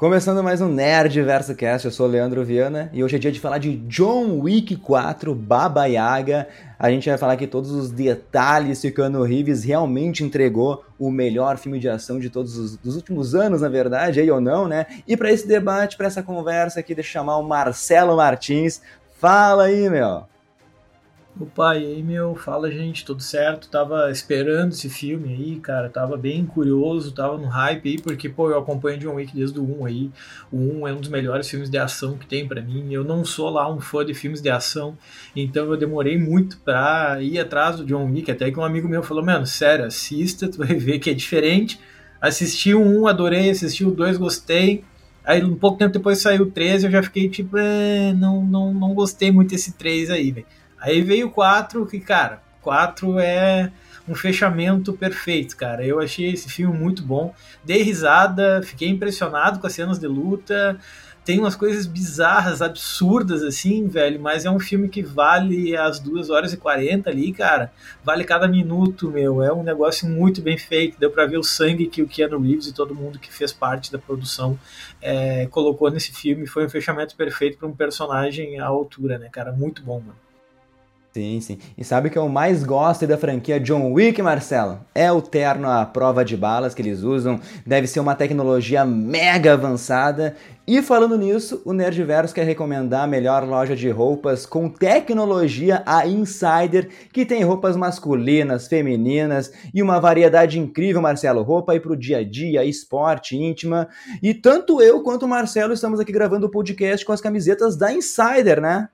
Começando mais um Nerd Verso Cast, eu sou o Leandro Viana e hoje é dia de falar de John Wick 4 Baba Yaga. A gente vai falar aqui todos os detalhes que o Keanu Reeves realmente entregou o melhor filme de ação de todos os dos últimos anos, na verdade, aí ou não, né? E para esse debate, para essa conversa aqui, deixa eu chamar o Marcelo Martins. Fala aí, meu! Opa, e aí, meu, fala gente, tudo certo? Tava esperando esse filme aí, cara, tava bem curioso, tava no hype aí, porque, pô, eu acompanho John Wick desde o 1 aí. O 1 é um dos melhores filmes de ação que tem para mim. Eu não sou lá um fã de filmes de ação, então eu demorei muito pra ir atrás do John Wick, até que um amigo meu falou, mano, sério, assista, tu vai ver que é diferente. Assisti o 1, adorei, assisti o 2, gostei. Aí um pouco tempo depois saiu o 3 eu já fiquei tipo, é, não, não, não gostei muito desse 3 aí, velho. Aí veio o 4, que, cara, 4 é um fechamento perfeito, cara. Eu achei esse filme muito bom. Dei risada, fiquei impressionado com as cenas de luta. Tem umas coisas bizarras, absurdas, assim, velho, mas é um filme que vale as 2 horas e 40 ali, cara. Vale cada minuto, meu. É um negócio muito bem feito. Deu pra ver o sangue que o Keanu Reeves e todo mundo que fez parte da produção é, colocou nesse filme. Foi um fechamento perfeito para um personagem à altura, né, cara? Muito bom, mano. Sim, sim. E sabe o que eu mais gosto da franquia John Wick, Marcelo? É o terno à prova de balas que eles usam. Deve ser uma tecnologia mega avançada. E falando nisso, o Nerdverso quer recomendar a melhor loja de roupas com tecnologia, a Insider, que tem roupas masculinas, femininas e uma variedade incrível, Marcelo. Roupa aí pro dia a dia, esporte, íntima. E tanto eu quanto o Marcelo estamos aqui gravando o podcast com as camisetas da Insider, né?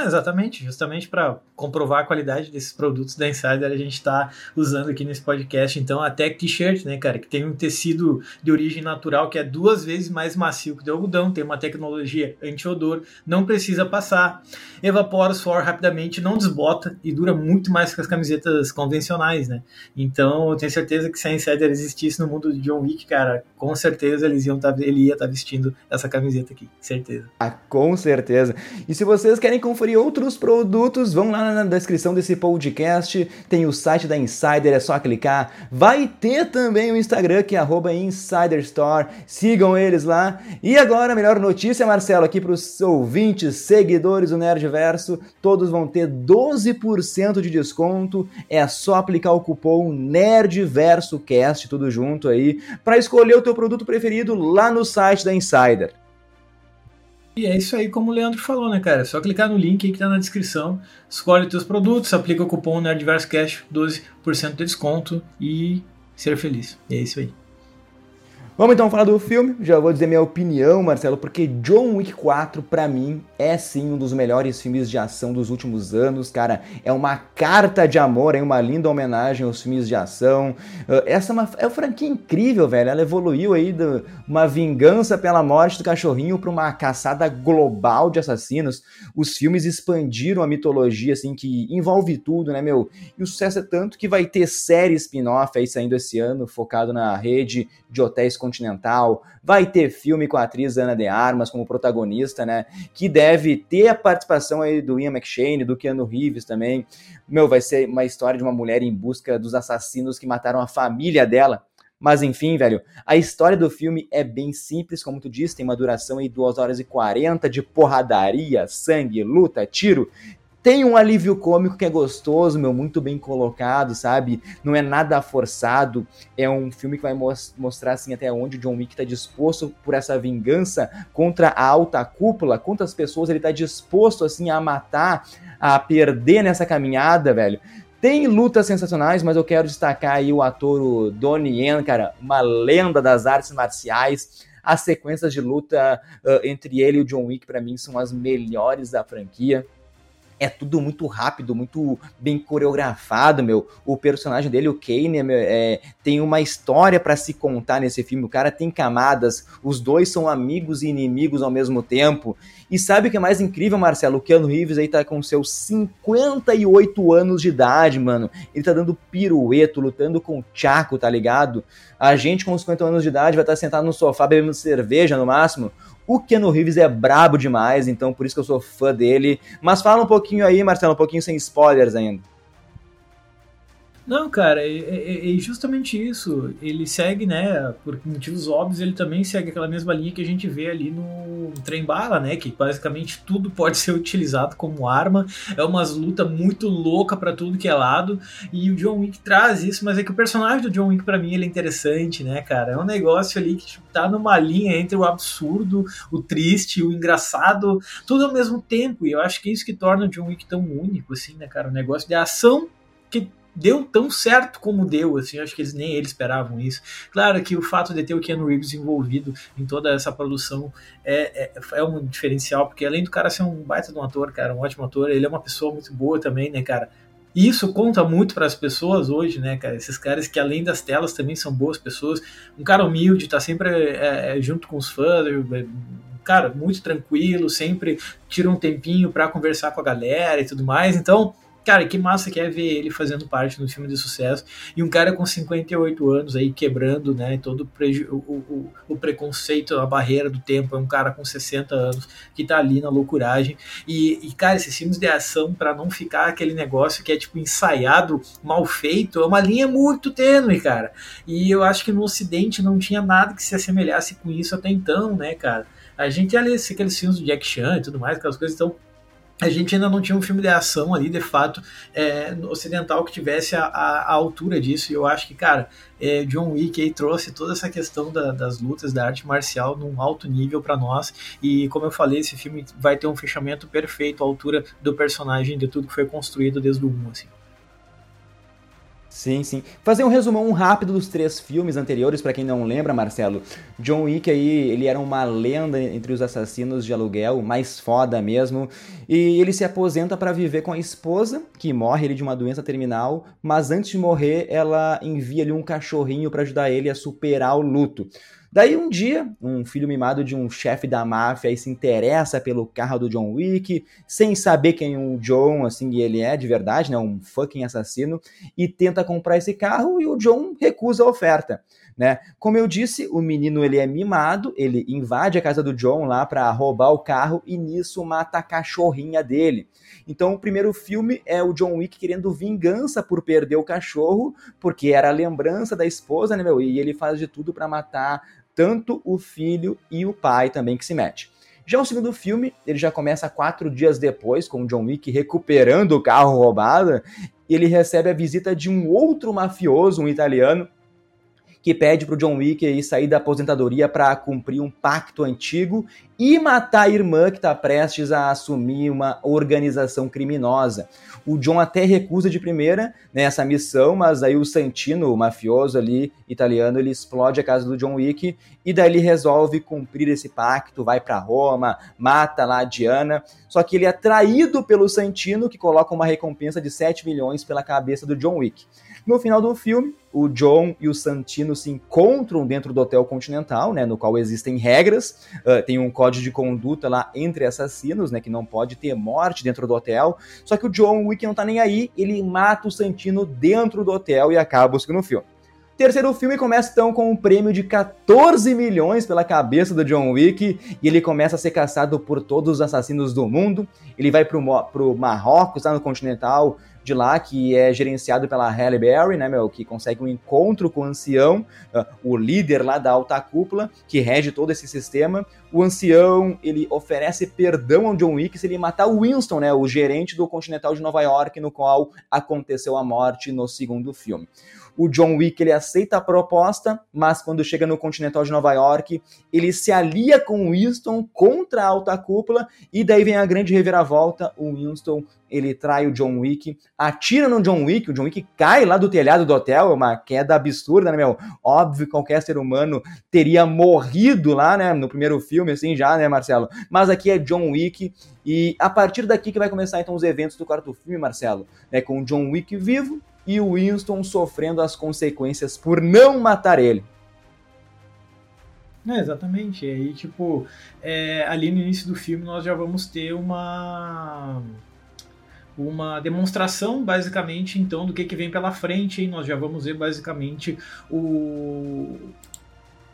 Exatamente, justamente para comprovar a qualidade desses produtos da Insider, a gente está usando aqui nesse podcast, então, a Tech T-shirt, né, cara, que tem um tecido de origem natural que é duas vezes mais macio que o de algodão, tem uma tecnologia anti-odor, não precisa passar, evapora o suor rapidamente, não desbota e dura muito mais que as camisetas convencionais, né? Então, eu tenho certeza que se a Insider existisse no mundo de John Wick, cara, com certeza eles iam tá, ele ia estar tá vestindo essa camiseta aqui, certeza. Ah, com certeza. E se vocês querem conferir conferir outros produtos, vão lá na descrição desse podcast, tem o site da Insider, é só clicar. Vai ter também o Instagram, que é InsiderStore, sigam eles lá. E agora, a melhor notícia, Marcelo, aqui para os ouvintes, seguidores do Nerdverso, todos vão ter 12% de desconto, é só aplicar o cupom NerdversoCast, tudo junto aí, para escolher o teu produto preferido lá no site da Insider. E é isso aí, como o Leandro falou, né, cara? É só clicar no link aí que tá na descrição, escolhe teus produtos, aplica o cupom NerdVersCast, 12% de desconto e ser feliz. E é isso aí. Vamos então falar do filme. Já vou dizer minha opinião, Marcelo, porque John Wick 4 para mim é sim um dos melhores filmes de ação dos últimos anos, cara. É uma carta de amor, é uma linda homenagem aos filmes de ação. Ah, essa é uma, é uma franquia incrível, velho. Ela evoluiu aí de uma vingança pela morte do cachorrinho para uma caçada global de assassinos. Os filmes expandiram a mitologia assim que envolve tudo, né, meu? E o sucesso é tanto que vai ter série spin-off aí saindo esse ano, focado na rede de hotéis Continental, vai ter filme com a atriz Ana de Armas como protagonista, né? Que deve ter a participação aí do Ian McShane, do Keanu Reeves também. Meu, vai ser uma história de uma mulher em busca dos assassinos que mataram a família dela. Mas enfim, velho, a história do filme é bem simples, como tu disse, tem uma duração aí 2 horas e 40 de porradaria, sangue, luta, tiro. Tem um alívio cômico que é gostoso, meu, muito bem colocado, sabe? Não é nada forçado. É um filme que vai mostrar assim até onde o John Wick tá disposto por essa vingança contra a alta cúpula, quantas pessoas ele tá disposto assim a matar, a perder nessa caminhada, velho. Tem lutas sensacionais, mas eu quero destacar aí o ator Donnie Yen, cara, uma lenda das artes marciais. As sequências de luta uh, entre ele e o John Wick, para mim, são as melhores da franquia é tudo muito rápido, muito bem coreografado, meu. O personagem dele, o Kane, é, tem uma história para se contar nesse filme. O cara tem camadas, os dois são amigos e inimigos ao mesmo tempo. E sabe o que é mais incrível, Marcelo? O Keanu Reeves aí tá com seus 58 anos de idade, mano. Ele tá dando pirueto, lutando com o Chaco, tá ligado? A gente com 50 anos de idade vai estar tá sentado no sofá bebendo cerveja no máximo. O Keanu Reeves é brabo demais, então por isso que eu sou fã dele. Mas fala um pouquinho aí, Marcelo, um pouquinho sem spoilers ainda. Não, cara, é, é, é, justamente isso. Ele segue, né, por motivos óbvios, ele também segue aquela mesma linha que a gente vê ali no Trem Bala, né, que basicamente tudo pode ser utilizado como arma. É umas luta muito louca para tudo que é lado. E o John Wick traz isso, mas é que o personagem do John Wick para mim ele é interessante, né, cara? É um negócio ali que tipo, tá numa linha entre o absurdo, o triste, o engraçado, tudo ao mesmo tempo. E eu acho que é isso que torna o John Wick tão único assim, né, cara? Um negócio de ação deu tão certo como deu, assim, acho que eles nem eles esperavam isso. Claro que o fato de ter o Keanu Reeves envolvido em toda essa produção é, é, é um diferencial, porque além do cara ser um baita de um ator, cara, um ótimo ator, ele é uma pessoa muito boa também, né, cara? E isso conta muito para as pessoas hoje, né, cara? Esses caras que além das telas também são boas pessoas. Um cara humilde, tá sempre é, é junto com os fãs, é, cara, muito tranquilo, sempre tira um tempinho para conversar com a galera e tudo mais. Então, Cara, que massa que é ver ele fazendo parte de um filme de sucesso. E um cara com 58 anos aí quebrando, né, todo o, o, o, preconceito, a barreira do tempo. É um cara com 60 anos que tá ali na loucuragem. E, e cara, esses filmes de ação, para não ficar aquele negócio que é tipo ensaiado, mal feito, é uma linha muito tênue, cara. E eu acho que no Ocidente não tinha nada que se assemelhasse com isso até então, né, cara? A gente ia ler aqueles filmes do Jack Chan e tudo mais, aquelas coisas, então a gente ainda não tinha um filme de ação ali, de fato, é, ocidental que tivesse a, a, a, altura disso. E eu acho que, cara, é, John Wick aí trouxe toda essa questão da, das lutas, da arte marcial num alto nível para nós. E como eu falei, esse filme vai ter um fechamento perfeito à altura do personagem, de tudo que foi construído desde o 1, assim. Sim, sim. Fazer um resumão rápido dos três filmes anteriores, para quem não lembra, Marcelo. John Wick aí, ele era uma lenda entre os assassinos de aluguel, mais foda mesmo. E ele se aposenta para viver com a esposa, que morre ele de uma doença terminal, mas antes de morrer, ela envia ali um cachorrinho para ajudar ele a superar o luto. Daí um dia, um filho mimado de um chefe da máfia se interessa pelo carro do John Wick, sem saber quem o John, assim, ele é de verdade, né, um fucking assassino, e tenta comprar esse carro e o John recusa a oferta. Né? Como eu disse, o menino ele é mimado, ele invade a casa do John lá para roubar o carro e nisso mata a cachorrinha dele. Então o primeiro filme é o John Wick querendo vingança por perder o cachorro, porque era a lembrança da esposa, né, meu? E ele faz de tudo para matar tanto o filho e o pai também que se mete. Já o segundo filme, ele já começa quatro dias depois, com o John Wick recuperando o carro roubado, e ele recebe a visita de um outro mafioso, um italiano, que pede pro John Wick aí sair da aposentadoria para cumprir um pacto antigo e matar a irmã que está prestes a assumir uma organização criminosa. O John até recusa de primeira né, essa missão, mas aí o Santino, o mafioso ali italiano, ele explode a casa do John Wick e daí ele resolve cumprir esse pacto, vai para Roma, mata lá a Diana. Só que ele é traído pelo Santino, que coloca uma recompensa de 7 milhões pela cabeça do John Wick. No final do filme, o John e o Santino se encontram dentro do Hotel Continental, né, no qual existem regras, uh, tem um código de conduta lá entre assassinos, né, que não pode ter morte dentro do hotel. Só que o John Wick não tá nem aí, ele mata o Santino dentro do hotel e acaba o segundo filme. Terceiro filme começa então com um prêmio de 14 milhões pela cabeça do John Wick e ele começa a ser caçado por todos os assassinos do mundo. Ele vai pro, pro Marrocos, lá no Continental, de lá, que é gerenciado pela Halle Berry, né, meu, que consegue um encontro com o ancião, uh, o líder lá da alta cúpula, que rege todo esse sistema. O ancião, ele oferece perdão ao John Wick se ele matar o Winston, né, o gerente do Continental de Nova York, no qual aconteceu a morte no segundo filme. O John Wick ele aceita a proposta, mas quando chega no Continental de Nova York, ele se alia com o Winston contra a alta cúpula e daí vem a grande reviravolta. O Winston ele trai o John Wick, atira no John Wick, o John Wick cai lá do telhado do hotel, é uma queda absurda, né, meu? Óbvio que qualquer ser humano teria morrido lá, né, no primeiro filme, assim, já, né, Marcelo? Mas aqui é John Wick, e a partir daqui que vai começar, então, os eventos do quarto filme, Marcelo, né, com o John Wick vivo e o Winston sofrendo as consequências por não matar ele. É, exatamente. E aí, tipo, é, ali no início do filme nós já vamos ter uma uma demonstração basicamente então do que, que vem pela frente e nós já vamos ver basicamente o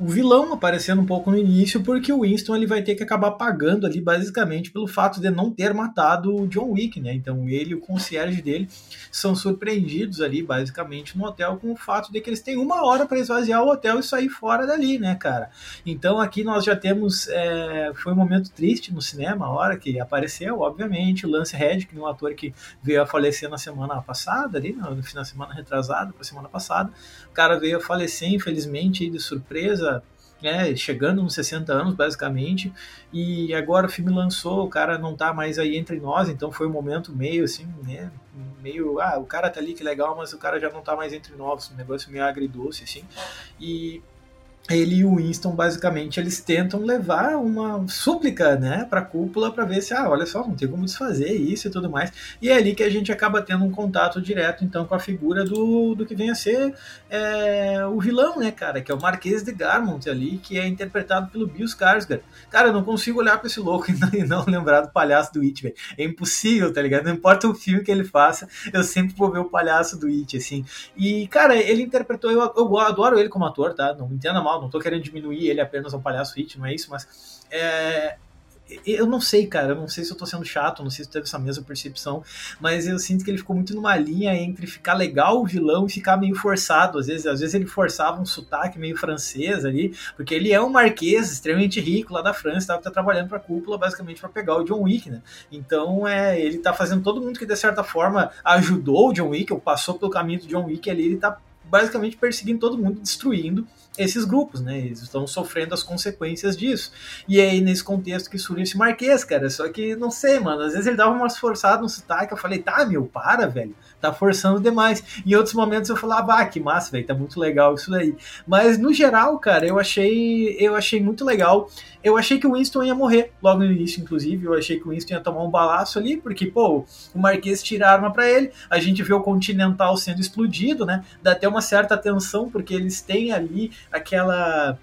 o vilão aparecendo um pouco no início, porque o Winston ele vai ter que acabar pagando ali basicamente pelo fato de não ter matado o John Wick, né? Então ele e o concierge dele são surpreendidos ali basicamente no hotel com o fato de que eles têm uma hora para esvaziar o hotel e sair fora dali, né, cara? Então aqui nós já temos é, foi um momento triste no cinema a hora que apareceu, obviamente, o Lance Reddick, um ator que veio a falecer na semana passada ali, no, no final da semana retrasada, para semana passada, o cara veio a falecer infelizmente de surpresa né, chegando nos 60 anos, basicamente, e agora o filme lançou, o cara não tá mais aí entre nós, então foi um momento meio assim, né, meio, ah, o cara tá ali, que legal, mas o cara já não tá mais entre nós, um negócio meio agridoce, assim, e ele e o Winston basicamente eles tentam levar uma súplica, né, para a cúpula para ver se ah, olha só, não tem como desfazer isso e tudo mais. E é ali que a gente acaba tendo um contato direto então com a figura do, do que vem a ser é, o vilão, né, cara, que é o Marquês de Garmont ali, que é interpretado pelo Bill Skarsgård. Cara, eu não consigo olhar para esse louco e não, e não, lembrar do palhaço do It, velho. É impossível, tá ligado? Não importa o filme que ele faça, eu sempre vou ver o palhaço do It, assim. E, cara, ele interpretou, eu, eu adoro ele como ator, tá? Não me entenda mal, não tô querendo diminuir ele apenas ao palhaço hit, não é isso, mas é, eu não sei, cara, eu não sei se eu tô sendo chato, não sei se teve essa mesma percepção, mas eu sinto que ele ficou muito numa linha entre ficar legal o vilão e ficar meio forçado, às vezes, às vezes ele forçava um sotaque meio francês ali, porque ele é um marquês extremamente rico lá da França, tá, tá trabalhando pra cúpula basicamente para pegar o John Wick, né? Então, é, ele tá fazendo todo mundo que de certa forma ajudou o John Wick, ou passou pelo caminho do John Wick ali, ele tá basicamente perseguindo todo mundo, destruindo esses grupos, né? Eles estão sofrendo as consequências disso. E é aí, nesse contexto que surge esse Marquês, cara. Só que, não sei, mano. Às vezes ele dava umas forçadas no sotaque. Eu falei, tá, meu, para, velho. Tá forçando demais. Em outros momentos eu falava, ah, que massa, velho. Tá muito legal isso daí. Mas, no geral, cara, eu achei, eu achei muito legal. Eu achei que o Winston ia morrer logo no início, inclusive. Eu achei que o Winston ia tomar um balaço ali, porque, pô, o Marquês tira a arma pra ele. A gente vê o Continental sendo explodido, né? Dá até uma certa tensão, porque eles têm ali aquela.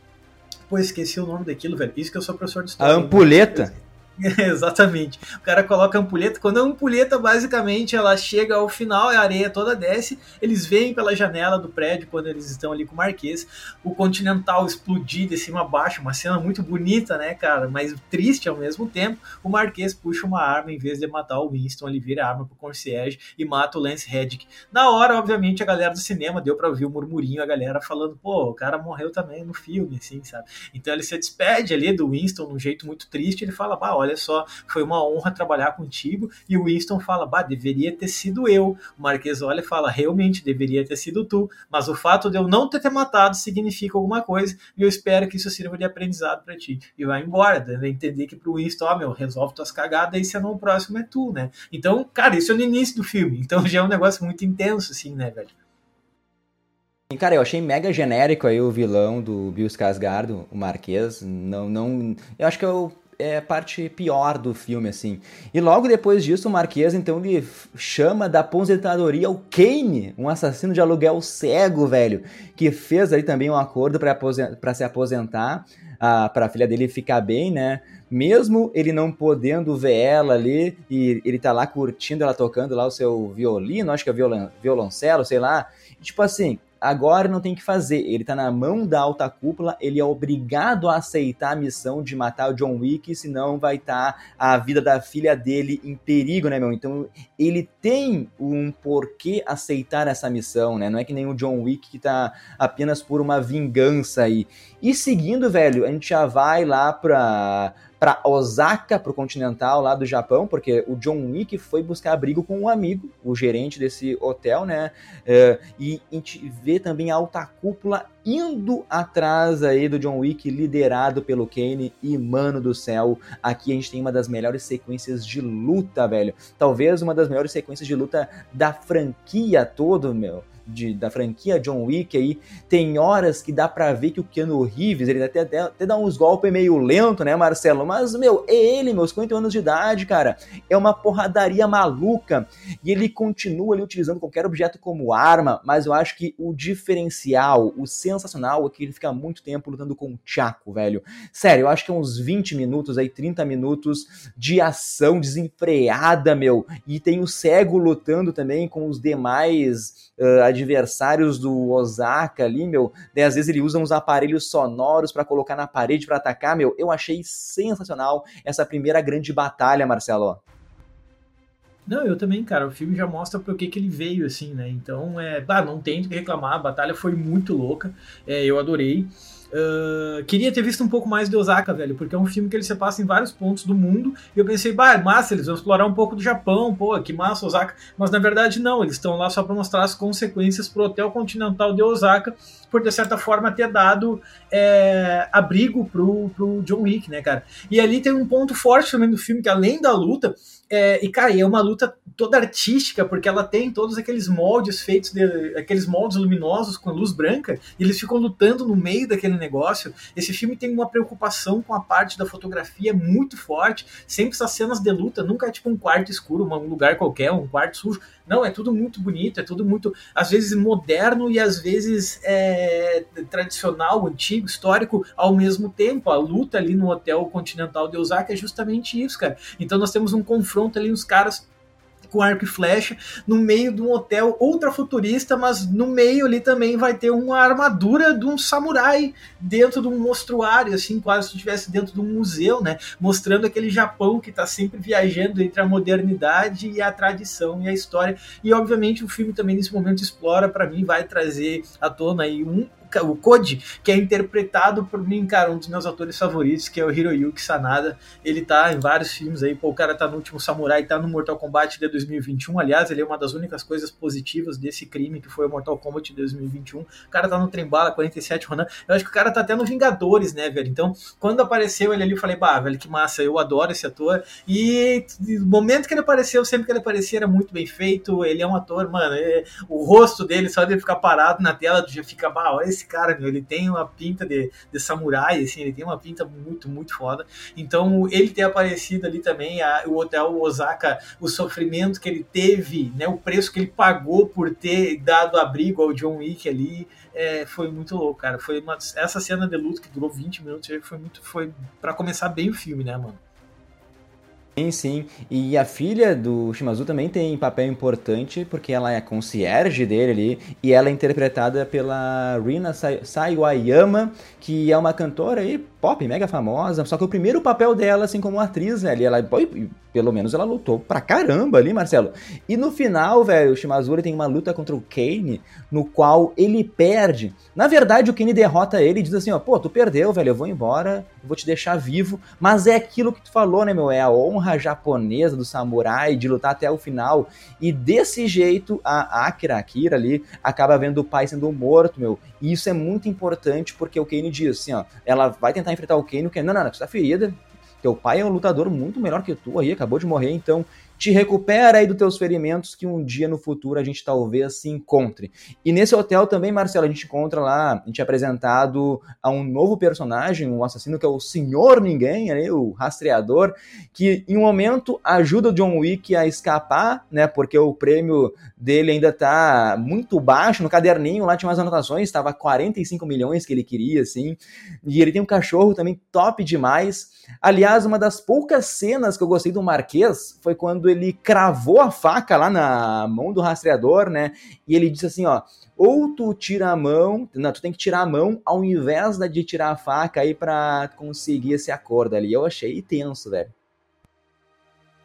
Pô, esqueci o nome daquilo, velho. Isso que eu sou professor de história. A ampulheta? Né? Exatamente. O cara coloca a ampulheta. Quando a ampulheta, basicamente, ela chega ao final, a areia toda desce. Eles veem pela janela do prédio quando eles estão ali com o Marquês. O Continental explodir de cima a baixo. Uma cena muito bonita, né, cara? Mas triste ao mesmo tempo. O Marquês puxa uma arma em vez de matar o Winston. Ele vira a arma pro concierge e mata o Lance Reddick. Na hora, obviamente, a galera do cinema deu pra ouvir o murmurinho, a galera falando, pô, o cara morreu também no filme, assim, sabe? Então ele se despede ali do Winston num jeito muito triste. Ele fala, bah, olha só, foi uma honra trabalhar contigo. E o Winston fala, bah, deveria ter sido eu. O Marquês olha e fala, realmente, deveria ter sido tu. Mas o fato de eu não ter te matado significa alguma coisa. E eu espero que isso sirva de aprendizado para ti. E vai embora, deve entender que pro Winston, ó, oh, meu, resolve tuas cagadas e se não o próximo é tu, né? Então, cara, isso é no início do filme. Então já é um negócio muito intenso, assim, né, velho? Cara, eu achei mega genérico aí o vilão do Bill Skarsgård, o Marquês. Não, não. Eu acho que eu é parte pior do filme, assim. E logo depois disso, o Marquês, então, ele chama da aposentadoria o Kane, um assassino de aluguel cego, velho, que fez ali também um acordo para se aposentar, para a filha dele ficar bem, né? Mesmo ele não podendo ver ela ali, e ele tá lá curtindo ela tocando lá o seu violino, acho que é violon, violoncelo, sei lá. E, tipo assim, agora não tem que fazer. Ele tá na mão da alta cúpula, ele é obrigado a aceitar a missão de matar o John Wick, senão vai estar tá a vida da filha dele em perigo, né, meu? Então ele tem um porquê aceitar essa missão, né? Não é que nem o John Wick que tá apenas por uma vingança aí. E seguindo, velho, a gente já vai lá pra para Osaka, para o Continental lá do Japão, porque o John Wick foi buscar abrigo com um amigo, o gerente desse hotel, né? Uh, e a gente vê também a alta cúpula indo atrás aí do John Wick, liderado pelo Kane e mano do céu. Aqui a gente tem uma das melhores sequências de luta, velho. Talvez uma das melhores sequências de luta da franquia todo, meu de, da franquia John Wick aí, tem horas que dá para ver que o Keanu Reeves, ele até, até, até dá uns golpes meio lento, né, Marcelo? Mas, meu, é ele, meus 50 anos de idade, cara. É uma porradaria maluca. E ele continua ali utilizando qualquer objeto como arma, mas eu acho que o diferencial, o sensacional é que ele fica muito tempo lutando com o Chaco, velho. Sério, eu acho que é uns 20 minutos aí, 30 minutos de ação desenfreada, meu. E tem o cego lutando também com os demais uh, adversários do Osaka ali, meu. Daí, às vezes ele usa uns aparelhos sonoros para colocar na parede para atacar, meu. Eu achei sensacional essa primeira grande batalha, Marcelo. Não, eu também, cara. O filme já mostra por que, que ele veio, assim, né? Então, é, ah, não tem do que reclamar. A batalha foi muito louca. É, eu adorei. Uh, queria ter visto um pouco mais de Osaka, velho, porque é um filme que ele se passa em vários pontos do mundo. E eu pensei, bah, massa, eles vão explorar um pouco do Japão, pô, que massa Osaka. Mas na verdade, não, eles estão lá só para mostrar as consequências pro Hotel Continental de Osaka, por de certa forma ter dado é, abrigo pro, pro John Wick, né, cara? E ali tem um ponto forte também do filme, que além da luta, é, e, cara, é uma luta toda artística, porque ela tem todos aqueles moldes feitos, de, aqueles moldes luminosos com luz branca, e eles ficam lutando no meio daquele negócio. Esse filme tem uma preocupação com a parte da fotografia muito forte. Sempre essas cenas de luta, nunca é tipo um quarto escuro, um lugar qualquer, um quarto sujo. Não, é tudo muito bonito, é tudo muito, às vezes, moderno e às vezes é, tradicional, antigo, histórico, ao mesmo tempo. A luta ali no Hotel Continental de Osaka é justamente isso, cara. Então nós temos um confronto ali, os caras com arco e flecha no meio de um hotel ultrafuturista, mas no meio ali também vai ter uma armadura de um samurai dentro de um mostruário, assim, quase se estivesse dentro de um museu, né? Mostrando aquele Japão que está sempre viajando entre a modernidade e a tradição e a história. E obviamente o filme também nesse momento explora para mim vai trazer à tona aí um o Code, que é interpretado por mim, cara, um dos meus atores favoritos, que é o Hiroyuki Sanada. Ele tá em vários filmes aí, pô, o cara tá no Último Samurai, tá no Mortal Kombat de 2021. Aliás, ele é uma das únicas coisas positivas desse crime que foi o Mortal Kombat de 2021. O cara tá no Trembala 47 Ronan. Eu acho que o cara tá até no Vingadores, né, velho? Então, quando apareceu ele ali, eu falei, bah, velho, que massa, eu adoro esse ator. E no momento que ele apareceu, sempre que ele aparecia, era muito bem feito. Ele é um ator, mano, é, o rosto dele, só de ficar parado na tela, já fica, bah, olha esse esse cara, meu, ele tem uma pinta de, de samurai, assim, ele tem uma pinta muito, muito foda. Então, ele ter aparecido ali também, a, o Hotel Osaka, o sofrimento que ele teve, né, o preço que ele pagou por ter dado abrigo ao John Wick ali, é, foi muito louco, cara. Foi uma, essa cena de luta que durou 20 minutos, foi muito, foi para começar bem o filme, né, mano? Sim, sim. E a filha do Shimazu também tem papel importante, porque ela é a concierge dele ali, e ela é interpretada pela Rina Saiwayama, que é uma cantora aí, pop, mega famosa, só que o primeiro papel dela, assim, como atriz, velho, ela, pelo menos ela lutou pra caramba ali, Marcelo. E no final, velho, o Shimazura tem uma luta contra o Kane, no qual ele perde. Na verdade, o Kane derrota ele e diz assim, ó, pô, tu perdeu, velho, eu vou embora, vou te deixar vivo. Mas é aquilo que tu falou, né, meu? É a honra japonesa do samurai de lutar até o final. E desse jeito, a Akira, Akira ali, acaba vendo o pai sendo morto, meu. E isso é muito importante porque o Kane diz assim, ó, ela vai tentar enfrentar o Kane, o Kane, não, não, não, tu tá ferida, teu pai é um lutador muito melhor que tu aí, acabou de morrer, então te recupera aí dos teus ferimentos que um dia no futuro a gente talvez se encontre. E nesse hotel também, Marcelo, a gente encontra lá, a gente é apresentado a um novo personagem, um assassino que é o Senhor Ninguém, ali, o rastreador, que em um momento ajuda o John Wick a escapar, né, porque o prêmio dele ainda tá muito baixo, no caderninho lá tinha umas anotações, estava 45 milhões que ele queria, assim, e ele tem um cachorro também top demais. Aliás, uma das poucas cenas que eu gostei do Marquês foi quando ele cravou a faca lá na mão do rastreador, né? E ele disse assim, ó, ou tu tira a mão, não, tu tem que tirar a mão ao invés de tirar a faca aí para conseguir esse acordo ali. Eu achei tenso, velho.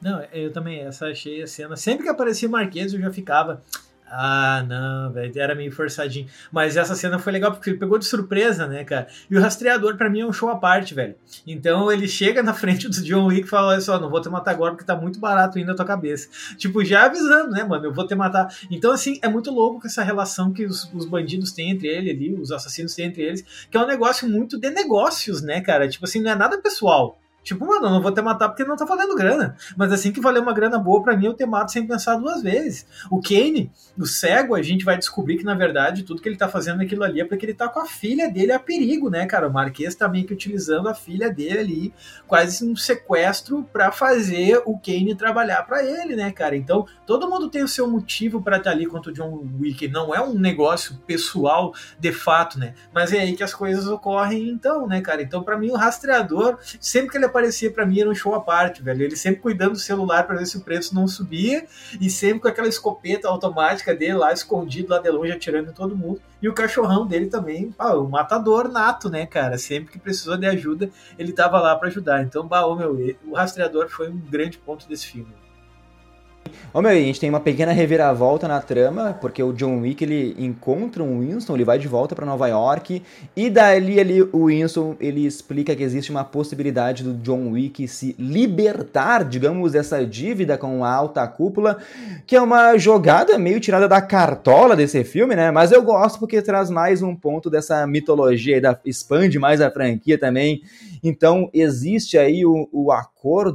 Não, eu também, essa achei a cena. Sempre que aparecia o Marquês, eu já ficava. Ah, não, velho, era meio forçadinho. Mas essa cena foi legal porque ele pegou de surpresa, né, cara? E o rastreador, para mim, é um show à parte, velho. Então ele chega na frente do John Wick e fala: Olha só, não vou te matar agora porque tá muito barato ainda a tua cabeça. Tipo, já avisando, né, mano? Eu vou te matar. Então, assim, é muito louco essa relação que os, os bandidos têm entre ele ali, os assassinos têm entre eles, que é um negócio muito de negócios, né, cara? Tipo assim, não é nada pessoal. Tipo, mano, eu não vou te matar porque não tá valendo grana. Mas assim que valer uma grana boa para mim, eu te mato sem pensar duas vezes. O Kane, o cego, a gente vai descobrir que, na verdade, tudo que ele tá fazendo aquilo ali é porque ele tá com a filha dele a perigo, né, cara? O Marquês tá meio que utilizando a filha dele ali, quase um sequestro para fazer o Kane trabalhar para ele, né, cara? Então, todo mundo tem o seu motivo para estar tá ali contra o John Wick. Não é um negócio pessoal de fato, né? Mas é aí que as coisas ocorrem, então, né, cara? Então, para mim, o rastreador, sempre que ele aparecia para mim era um show à parte, velho. Ele sempre cuidando do celular para ver se o preço não subia e sempre com aquela escopeta automática dele lá escondido lá de longe atirando em todo mundo. E o cachorrão dele também, pá, um matador nato, né, cara? Sempre que precisou de ajuda, ele tava lá para ajudar. Então, baú, meu, o rastreador foi um grande ponto desse filme. Ô meu, a gente tem uma pequena reviravolta na trama, porque o John Wick ele encontra um Winston, ele vai de volta para Nova York, e dali ali o Winston ele explica que existe uma possibilidade do John Wick se libertar, digamos, dessa dívida com a alta cúpula, que é uma jogada meio tirada da cartola desse filme, né? Mas eu gosto porque traz mais um ponto dessa mitologia, da, expande mais a franquia também. Então existe aí o, o acordo,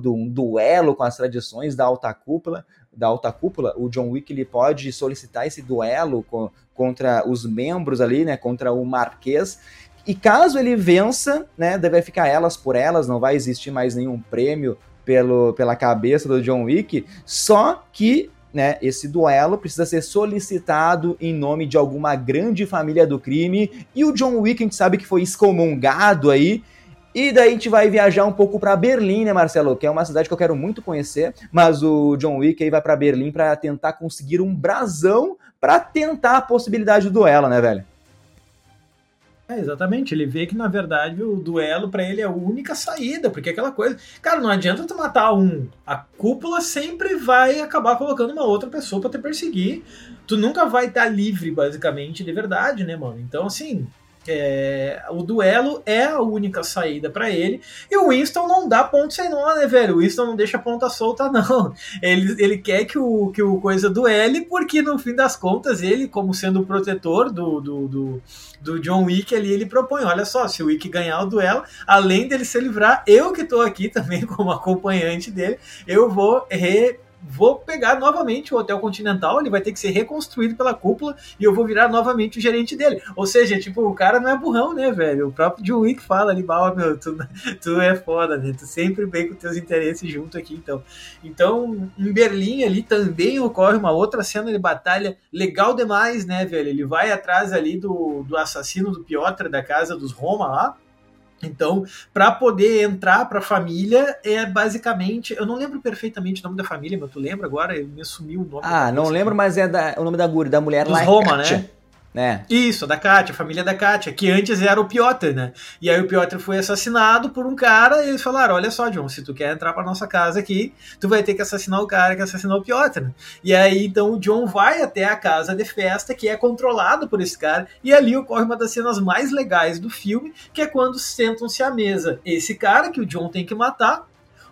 um duelo com as tradições da alta cúpula da alta cúpula, o John Wick ele pode solicitar esse duelo contra os membros ali, né, contra o Marquês. E caso ele vença, né, deve ficar elas por elas, não vai existir mais nenhum prêmio pelo, pela cabeça do John Wick. Só que né, esse duelo precisa ser solicitado em nome de alguma grande família do crime. E o John Wick, a gente sabe que foi excomungado aí e daí a gente vai viajar um pouco para Berlim, né, Marcelo? Que é uma cidade que eu quero muito conhecer, mas o John Wick aí vai para Berlim para tentar conseguir um brasão para tentar a possibilidade do duelo, né, velho? É, exatamente. Ele vê que, na verdade, o duelo para ele é a única saída, porque é aquela coisa. Cara, não adianta tu matar um. A cúpula sempre vai acabar colocando uma outra pessoa para te perseguir. Tu nunca vai estar livre, basicamente, de verdade, né, mano? Então, assim, é, o duelo é a única saída para ele. E o Winston não dá ponto sem nó, né, velho? O Winston não deixa a ponta solta, não. Ele, ele quer que o, que o coisa duele, porque no fim das contas, ele, como sendo o protetor do, do, do, do John Wick ali, ele propõe: olha só, se o Wick ganhar o duelo, além dele se livrar, eu que tô aqui também como acompanhante dele, eu vou re vou pegar novamente o Hotel Continental, ele vai ter que ser reconstruído pela cúpula e eu vou virar novamente o gerente dele. Ou seja, tipo, o cara não é burrão, né, velho? O próprio John Wick fala ali, bah, meu, tu, tu é foda, né? Tu sempre vem com teus interesses junto aqui, então. Então, em Berlim ali também ocorre uma outra cena de batalha legal demais, né, velho? Ele vai atrás ali do, do assassino do Piotr da casa dos Roma lá, então, para poder entrar para a família, é basicamente. Eu não lembro perfeitamente o nome da família, mas tu lembra agora? Eu me assumi o nome. Ah, não lembro, mas é da, o nome da, da mulher Dos lá. É Roma, né? Né? Isso, da Kátia, a família da Kátia, que antes era o Piotr, né? E aí o Piotr foi assassinado por um cara e eles falaram: olha só, John, se tu quer entrar pra nossa casa aqui, tu vai ter que assassinar o cara que assassinou o Piotr. E aí então o John vai até a casa de festa, que é controlado por esse cara, e ali ocorre uma das cenas mais legais do filme, que é quando sentam-se à mesa esse cara que o John tem que matar,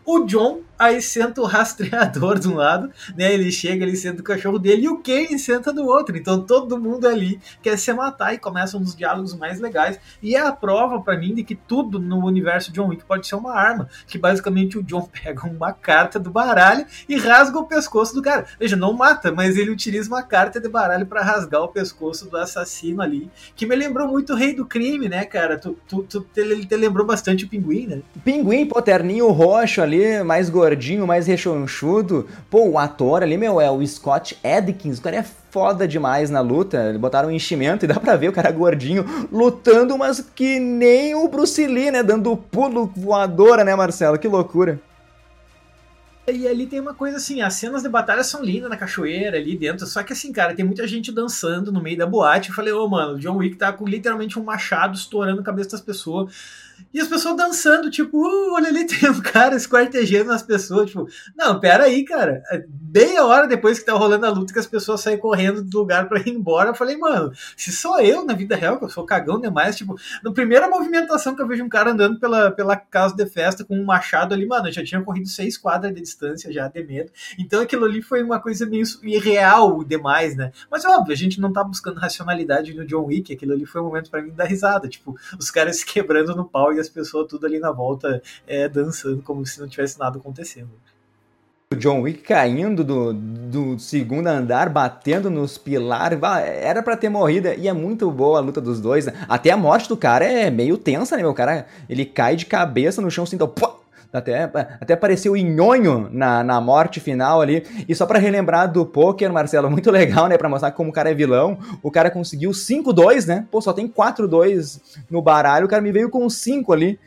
o John aí senta o rastreador de um lado, né? Ele chega, ele senta o cachorro dele e o Kane senta do outro. Então todo mundo ali quer se matar e começam um dos diálogos mais legais. E é a prova para mim de que tudo no universo John Wick pode ser uma arma. Que basicamente o John pega uma carta do baralho e rasga o pescoço do cara. Veja, não mata, mas ele utiliza uma carta de baralho para rasgar o pescoço do assassino ali. Que me lembrou muito o Rei do Crime, né, cara? Tu, tu, tu te, te lembrou bastante o Pinguim, né? Pinguim, pô, terninho roxo ali, mais gordinho gordinho, mais rechonchudo. Pô, o ator ali, meu, é o Scott Adkins. O cara é foda demais na luta. Botaram um enchimento e dá pra ver o cara gordinho lutando, mas que nem o Bruce Lee, né? Dando pulo voadora, né, Marcelo? Que loucura. E ali tem uma coisa assim, as cenas de batalha são lindas na cachoeira ali dentro, só que assim, cara, tem muita gente dançando no meio da boate. Eu falei, ô, oh, mano, o John Wick tá com literalmente um machado estourando a cabeça das pessoas. E as pessoas dançando, tipo, uh, olha ali, tem um cara esquartejando as pessoas. Tipo, não, pera aí, cara. É meia hora depois que tá rolando a luta, que as pessoas saem correndo do lugar pra ir embora. Eu falei, mano, se sou eu na vida real, que eu sou cagão demais, tipo, na primeira movimentação que eu vejo um cara andando pela, pela casa de festa com um machado ali, mano, eu já tinha corrido seis quadras de distância já de medo. Então aquilo ali foi uma coisa meio irreal demais, né? Mas óbvio, a gente não tá buscando racionalidade no John Wick, aquilo ali foi um momento para mim dar risada, tipo, os caras se quebrando no pau e as pessoas tudo ali na volta é, dançando como se não tivesse nada acontecendo. O John Wick caindo do, do segundo andar, batendo nos pilares, era para ter morrido, e é muito boa a luta dos dois, né? Até a morte do cara é meio tensa, né, meu? O cara, ele cai de cabeça no chão, assim, então, pô, Até, até apareceu Nhonho na, na morte final ali. E só para relembrar do poker, Marcelo, muito legal, né? Pra mostrar como o cara é vilão. O cara conseguiu 5-2, né? Pô, só tem 4-2 no baralho. O cara me veio com 5 ali.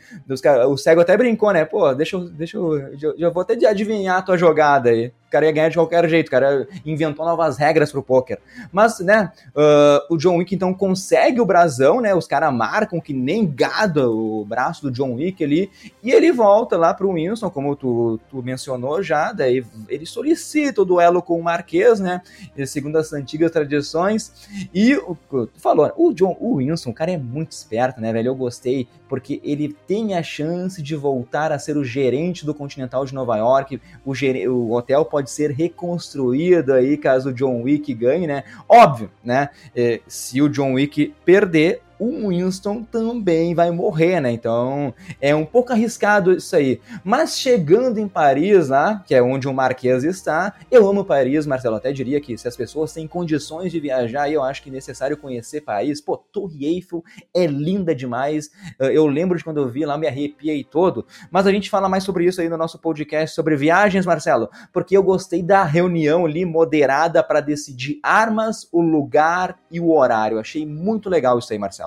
O cego até brincou, né? Pô, deixa eu. Deixa eu já vou até adivinhar a tua jogada aí. O cara ia ganhar de qualquer jeito, o cara inventou novas regras pro poker. Mas, né, uh, o John Wick então consegue o brasão, né? Os caras marcam que nem gado o braço do John Wick ali, e ele volta lá pro Winston, como tu, tu mencionou já, daí ele solicita o duelo com o Marquês, né? Segundo as antigas tradições. E o tu falou, o John, o Winston, o cara é muito esperto, né, velho? Eu gostei, porque ele tem a chance de voltar a ser o gerente do Continental de Nova York, o, ger o hotel pode pode ser reconstruído aí caso o John Wick ganhe, né? Óbvio, né? É, se o John Wick perder, o Winston também vai morrer, né? Então é um pouco arriscado isso aí. Mas chegando em Paris, lá, que é onde o Marquês está, eu amo Paris, Marcelo. Até diria que se as pessoas têm condições de viajar, eu acho que é necessário conhecer Paris. Pô, Torre Eiffel é linda demais. Eh, eu lembro de quando eu vi lá, me arrepiei todo. Mas a gente fala mais sobre isso aí no nosso podcast sobre viagens, Marcelo, porque eu gostei da reunião ali moderada para decidir armas, o lugar e o horário. Achei muito legal isso aí, Marcelo.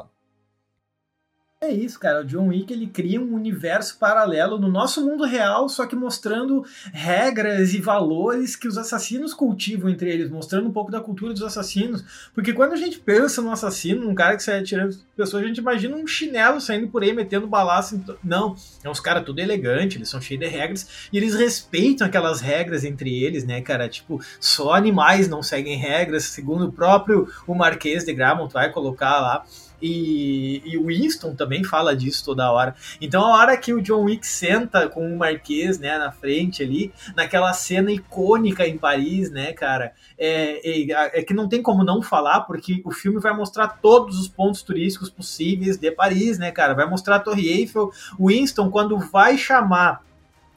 É isso, cara. O John Wick ele cria um universo paralelo no nosso mundo real, só que mostrando regras e valores que os assassinos cultivam entre eles, mostrando um pouco da cultura dos assassinos. Porque quando a gente pensa num assassino, num cara que sai atirando pessoas, a gente imagina um chinelo saindo por aí metendo balaço. Não, é uns caras tudo elegante, eles são cheios de regras e eles respeitam aquelas regras entre eles, né, cara? Tipo, só animais não seguem regras, segundo o próprio o Marquês de Gramont vai colocar lá. E, e o Winston também fala disso toda hora. Então, a hora que o John Wick senta com o Marquês, né, na frente ali, naquela cena icônica em Paris, né, cara, é, é, é, que não tem como não falar, porque o filme vai mostrar todos os pontos turísticos possíveis de Paris, né, cara? Vai mostrar a Torre Eiffel. O Winston, quando vai chamar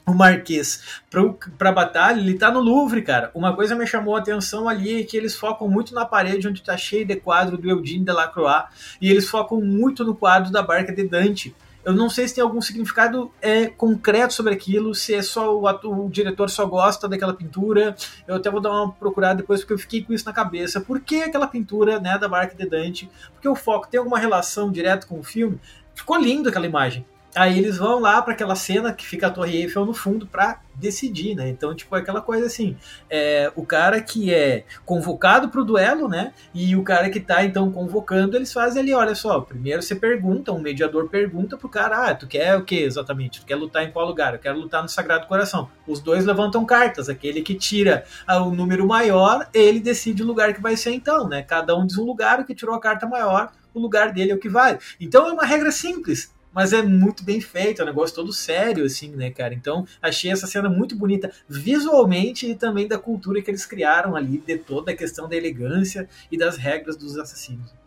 o Marquês para a batalha, ele tá no Louvre, cara. Uma coisa me chamou a atenção ali é que eles focam muito na parede onde tá cheio de quadro do Eugene Delacroix e eles focam muito no quadro da Barca de Dante. Eu não sei se tem algum significado é, concreto sobre aquilo, se é só o, ator, o diretor só gosta daquela pintura. Eu até vou dar uma procurada depois porque eu fiquei com isso na cabeça. Por que aquela pintura né, da Barca de Dante? Porque o foco tem alguma relação direta com o filme? Ficou lindo aquela imagem. Aí eles vão lá para aquela cena que fica a Torre Eiffel no fundo para decidir, né? Então, tipo, é aquela coisa assim, é, o cara que é convocado pro duelo, né? E o cara que tá, então, convocando, eles fazem ali, olha só, primeiro você pergunta, um mediador pergunta pro cara, ah, tu quer o que exatamente? Tu quer lutar em qual lugar? Eu quero lutar no Sagrado Coração. Os dois levantam cartas, aquele que tira o número maior, ele decide o lugar que vai ser então, né? Cada um diz um lugar, o que tirou a carta maior, o lugar dele é o que vale. Então é uma regra simples mas é muito bem feito, é um negócio todo sério, assim, né, cara? Então, achei essa cena muito bonita visualmente e também da cultura que eles criaram ali, de toda a questão da elegância e das regras dos assassinos.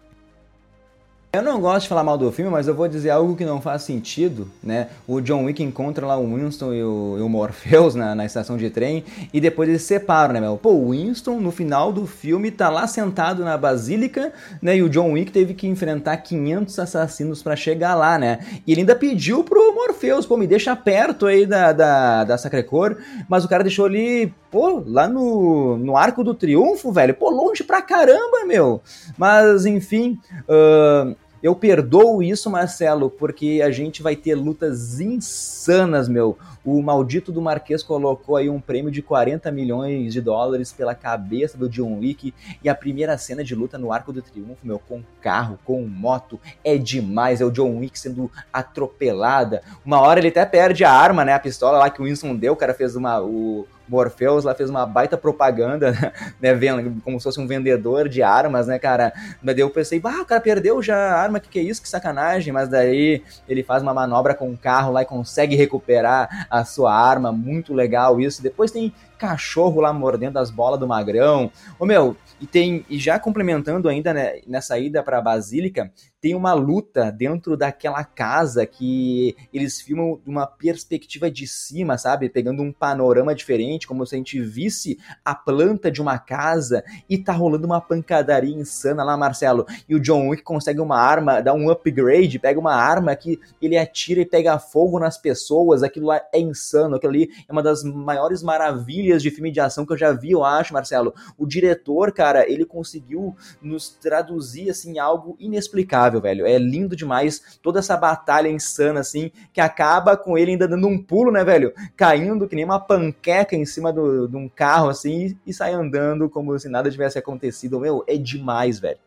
Eu não gosto de falar mal do filme, mas eu vou dizer algo que não faz sentido, né? O John Wick encontra lá o Winston e o, e o Morpheus na, na, estação de trem e depois eles se separam, né, meu? Pô, o Winston, no final do filme, tá lá sentado na basílica, né? E o John Wick teve que enfrentar 500 assassinos para chegar lá, né? E ele ainda pediu pro Morpheus, pô, me deixa perto aí da, da, da Sacré-Cœur, mas o cara deixou ali, pô, lá no, no Arco do Triunfo, velho. Pô, longe pra caramba, meu. Mas, enfim... Uh, eu perdoo isso, Marcelo, porque a gente vai ter lutas insanas, meu. O maldito do Marquês colocou aí um prêmio de 40 milhões de dólares pela cabeça do John Wick e a primeira cena de luta no Arco do Triunfo, meu, com carro, com moto, é demais. É o John Wick sendo atropelada. Uma hora ele até perde a arma, né? A pistola lá que o Winston deu, o cara fez uma. O, Morpheus lá fez uma baita propaganda, né, vendo, como se fosse um vendedor de armas, né, cara? Daí eu pensei, ah, o cara perdeu já a arma, que que é isso, que sacanagem, mas daí ele faz uma manobra com o carro lá e consegue recuperar a sua arma, muito legal isso. Depois tem cachorro lá mordendo as bolas do magrão. Ô meu, e tem e já complementando ainda né, nessa ida para a Basílica, tem uma luta dentro daquela casa que eles filmam de uma perspectiva de cima, sabe? Pegando um panorama diferente, como se a gente visse a planta de uma casa e tá rolando uma pancadaria insana lá, Marcelo. E o John Wick consegue uma arma, dá um upgrade, pega uma arma que ele atira e pega fogo nas pessoas. Aquilo lá é insano. Aquilo ali é uma das maiores maravilhas de filme de ação que eu já vi, eu acho, Marcelo. O diretor, cara, ele conseguiu nos traduzir assim algo inexplicável velho. É lindo demais toda essa batalha insana, assim, que acaba com ele ainda dando um pulo, né, velho? Caindo que nem uma panqueca em cima do, de um carro, assim, e sai andando como se nada tivesse acontecido. Meu, é demais, velho.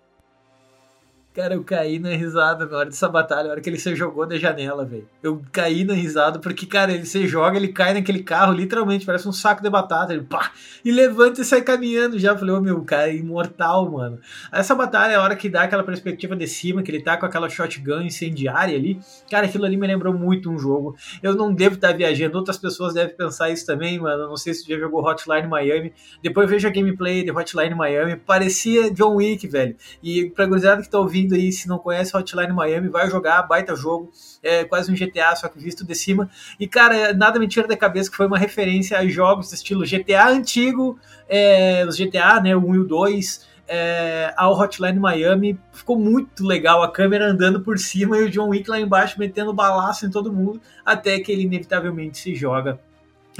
Cara, eu caí na risada na hora dessa batalha, na hora que ele se jogou da janela, velho. Eu caí na risada porque, cara, ele se joga, ele cai naquele carro, literalmente, parece um saco de batata. Ele pá, e levanta e sai caminhando já. falei, ô oh, meu, cara, é imortal, mano. Essa batalha é a hora que dá aquela perspectiva de cima, que ele tá com aquela shotgun incendiária ali. Cara, aquilo ali me lembrou muito um jogo. Eu não devo estar viajando, outras pessoas devem pensar isso também, mano. não sei se já jogou Hotline Miami. Depois veja a gameplay de Hotline Miami. Parecia John Wick, velho. E pra gurizada que tá ouvindo ouvindo aí, se não conhece Hotline Miami, vai jogar, baita jogo, é quase um GTA, só que visto de cima. E, cara, nada me tira da cabeça que foi uma referência a jogos estilo GTA antigo, é, os GTA, né, o 1 e o 2, é, ao Hotline Miami. Ficou muito legal a câmera andando por cima e o John Wick lá embaixo metendo balaço em todo mundo, até que ele inevitavelmente se joga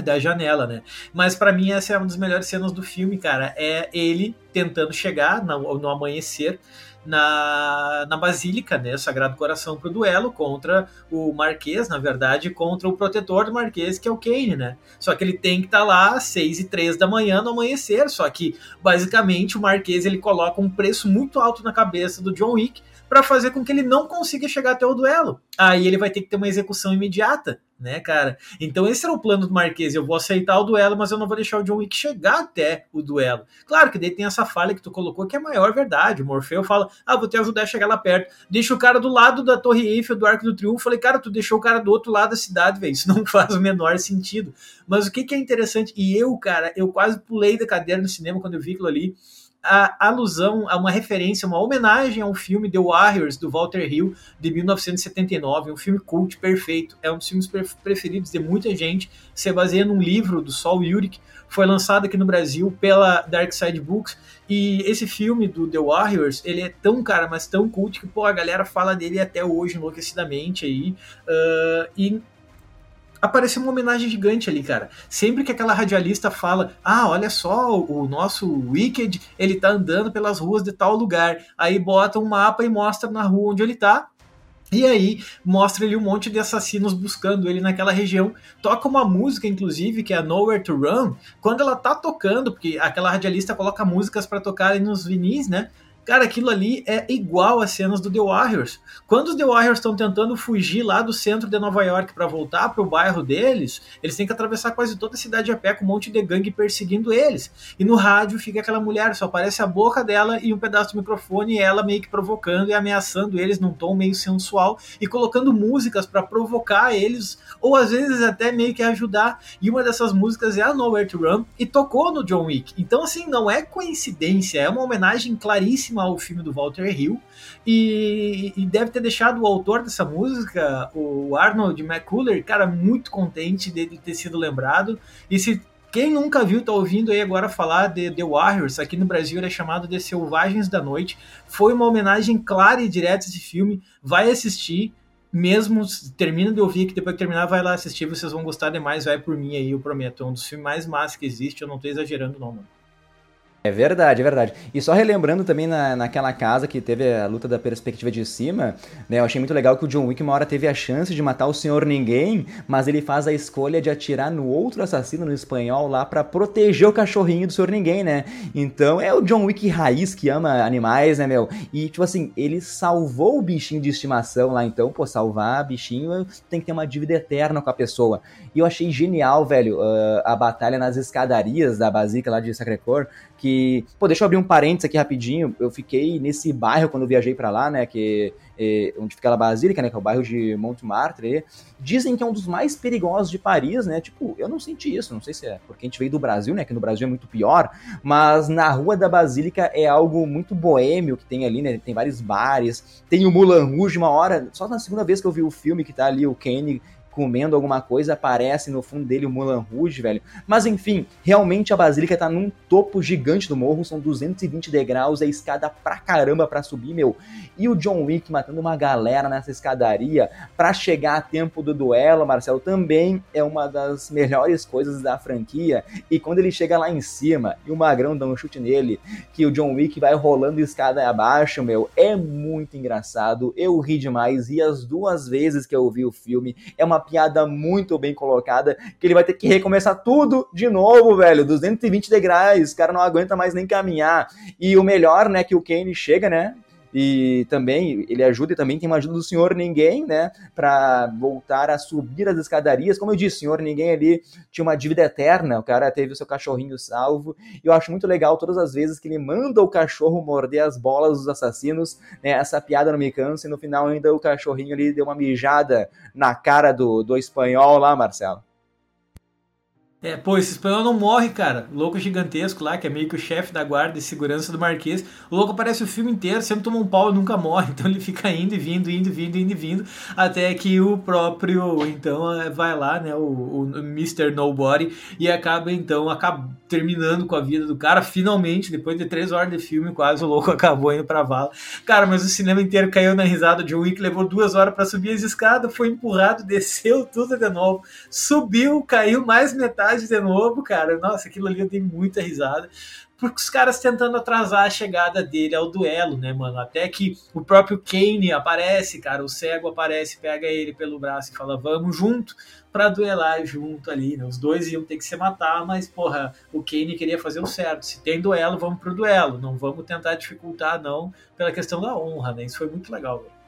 da janela, né? Mas para mim essa é uma das melhores cenas do filme, cara. É ele tentando chegar no, no amanhecer na, na Basílica, né, Sagrado Coração para o duelo contra o Marquês, na verdade, contra o protetor do Marquês, que é o Kane, né? Só que ele tem que estar tá lá às 6 e 3 da manhã no amanhecer, só que basicamente o Marquês ele coloca um preço muito alto na cabeça do John Wick para fazer com que ele não consiga chegar até o duelo. Aí ele vai ter que ter uma execução imediata né, cara? Então esse era o plano do Marquês. Eu vou aceitar o duelo, mas eu não vou deixar o John Wick chegar até o duelo. Claro que daí tem essa falha que tu colocou que é a maior verdade. O Morfeu fala: ah, vou te ajudar a chegar lá perto. Deixa o cara do lado da Torre Eiffel, do Arco do Triunfo. Falei, cara, tu deixou o cara do outro lado da cidade, velho. Isso não faz o menor sentido. Mas o que, que é interessante, e eu, cara, eu quase pulei da cadeira no cinema quando eu vi aquilo ali a alusão a uma referência, uma homenagem ao filme The Warriors do Walter Hill de 1979, um filme cult perfeito, é um dos filmes preferidos de muita gente, se baseia num livro do Saul Yurik, foi lançado aqui no Brasil pela Dark Side Books. E esse filme do The Warriors, ele é tão cara, mas tão cult que pô, a galera fala dele até hoje enlouquecidamente aí. Uh, e apareceu uma homenagem gigante ali, cara. Sempre que aquela radialista fala, ah, olha só, o nosso Wicked, ele tá andando pelas ruas de tal lugar. Aí bota um mapa e mostra na rua onde ele tá. E aí mostra ele um monte de assassinos buscando ele naquela região. Toca uma música, inclusive, que é Nowhere to Run. Quando ela tá tocando, porque aquela radialista coloca músicas para tocar nos vinis, né? Cara, aquilo ali é igual às cenas do The Warriors. Quando os The Warriors estão tentando fugir lá do centro de Nova York para voltar para o bairro deles, eles têm que atravessar quase toda a cidade a pé com um monte de gangue perseguindo eles. E no rádio fica aquela mulher, só aparece a boca dela e um pedaço do microfone, e ela meio que provocando e ameaçando eles num tom meio sensual e colocando músicas para provocar eles, ou às vezes até meio que ajudar. E uma dessas músicas é a Nowhere to Run e tocou no John Wick. Então, assim, não é coincidência, é uma homenagem claríssima ao filme do Walter Hill e, e, deve ter deixado o autor dessa música, o Arnold McCuller, cara, muito contente dele ter sido lembrado. E se quem nunca viu, tá ouvindo aí agora falar de The Warriors, aqui no Brasil ele é chamado de Selvagens da Noite. Foi uma homenagem clara e direta esse filme. Vai assistir, mesmo termina de ouvir, que depois que terminar vai lá assistir, vocês vão gostar demais, vai por mim aí, eu prometo. É um dos filmes mais massa que existe, eu não tô exagerando não, mano. É verdade, é verdade. E só relembrando também na, naquela casa que teve a luta da perspectiva de cima, né? Eu achei muito legal que o John Wick uma hora teve a chance de matar o Senhor Ninguém, mas ele faz a escolha de atirar no outro assassino no espanhol lá para proteger o cachorrinho do Senhor Ninguém, né? Então é o John Wick raiz que ama animais, né, meu? E tipo assim, ele salvou o bichinho de estimação lá, então, pô, salvar bichinho tem que ter uma dívida eterna com a pessoa. E eu achei genial, velho, uh, a batalha nas escadarias da Basílica lá de Sacré-Cœur, que que, pô, deixa eu abrir um parênteses aqui rapidinho, eu fiquei nesse bairro quando eu viajei para lá, né, que é, onde fica a Basílica, né, que é o bairro de Montmartre, dizem que é um dos mais perigosos de Paris, né, tipo, eu não senti isso, não sei se é porque a gente veio do Brasil, né, que no Brasil é muito pior, mas na Rua da Basílica é algo muito boêmio que tem ali, né, tem vários bares, tem o Moulin Rouge, uma hora, só na segunda vez que eu vi o filme que tá ali o Kane comendo alguma coisa, aparece no fundo dele o Mulan Rouge, velho. Mas enfim, realmente a Basílica tá num topo gigante do morro, são 220 degraus, é escada pra caramba pra subir, meu. E o John Wick matando uma galera nessa escadaria pra chegar a tempo do duelo, Marcelo, também é uma das melhores coisas da franquia. E quando ele chega lá em cima e o Magrão dá um chute nele, que o John Wick vai rolando escada abaixo, meu, é muito engraçado. Eu ri demais e as duas vezes que eu vi o filme é uma piada muito bem colocada, que ele vai ter que recomeçar tudo de novo, velho, 220 degraus, o cara não aguenta mais nem caminhar. E o melhor, né, que o Kane chega, né, e também ele ajuda e também tem uma ajuda do Senhor Ninguém, né, para voltar a subir as escadarias. Como eu disse, Senhor Ninguém ali tinha uma dívida eterna, o cara teve o seu cachorrinho salvo, e eu acho muito legal todas as vezes que ele manda o cachorro morder as bolas dos assassinos, né, essa piada não me cansa, e no final ainda o cachorrinho ali deu uma mijada na cara do, do espanhol lá, Marcelo. É, pô, esse espanhol não morre, cara. O louco gigantesco lá, que é meio que o chefe da guarda e segurança do Marquês. O louco aparece o filme inteiro, sempre toma um pau e nunca morre. Então ele fica indo e vindo, indo vindo, indo e vindo. Até que o próprio, então, é, vai lá, né, o, o Mr. Nobody, e acaba, então, acaba terminando com a vida do cara. Finalmente, depois de três horas de filme, quase o louco acabou indo pra vala. Cara, mas o cinema inteiro caiu na risada. John Wick levou duas horas para subir as escadas, foi empurrado, desceu tudo de novo, subiu, caiu mais metade de novo, cara. Nossa, aquilo ali eu dei muita risada. Porque os caras tentando atrasar a chegada dele ao duelo, né, mano? Até que o próprio Kane aparece, cara. O cego aparece, pega ele pelo braço e fala: Vamos junto pra duelar junto ali, né? Os dois iam ter que se matar, mas, porra, o Kane queria fazer o certo. Se tem duelo, vamos pro duelo. Não vamos tentar dificultar, não, pela questão da honra, né? Isso foi muito legal, velho.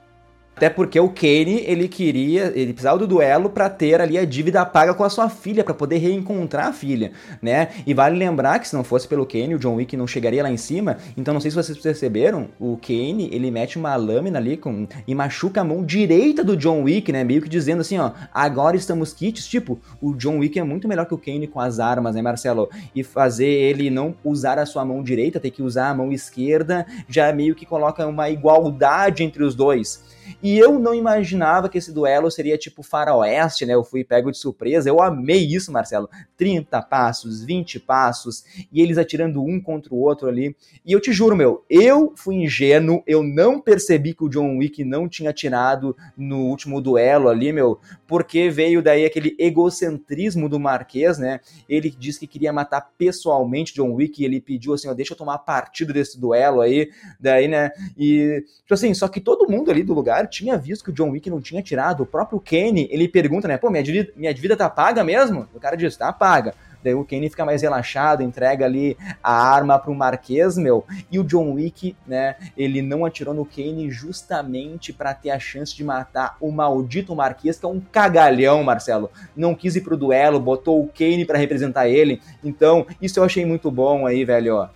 Até porque o Kane, ele queria, ele precisava do duelo para ter ali a dívida paga com a sua filha, para poder reencontrar a filha, né? E vale lembrar que se não fosse pelo Kane, o John Wick não chegaria lá em cima. Então não sei se vocês perceberam, o Kane, ele mete uma lâmina ali com e machuca a mão direita do John Wick, né? Meio que dizendo assim, ó, agora estamos kits, tipo, o John Wick é muito melhor que o Kane com as armas, né, Marcelo? E fazer ele não usar a sua mão direita, ter que usar a mão esquerda, já meio que coloca uma igualdade entre os dois. E eu não imaginava que esse duelo seria tipo faroeste, né? Eu fui pego de surpresa. Eu amei isso, Marcelo. 30 passos, 20 passos, e eles atirando um contra o outro ali. E eu te juro, meu, eu fui ingênuo, eu não percebi que o John Wick não tinha atirado no último duelo ali, meu, porque veio daí aquele egocentrismo do Marquês, né? Ele disse que queria matar pessoalmente John Wick, e ele pediu assim, ó, deixa eu tomar partido desse duelo aí, daí, né? E, tipo assim, só que todo mundo ali do lugar lugar tinha visto que o John Wick não tinha tirado. O próprio Kenny, ele pergunta, né? Pô, minha dívida, minha dívida tá paga mesmo? O cara diz, tá paga. Daí o Kenny fica mais relaxado, entrega ali a arma pro Marquês, meu. E o John Wick, né? Ele não atirou no Kenny justamente para ter a chance de matar o maldito Marquês, que é um cagalhão, Marcelo. Não quis ir pro duelo, botou o Kenny para representar ele. Então, isso eu achei muito bom aí, velho, ó.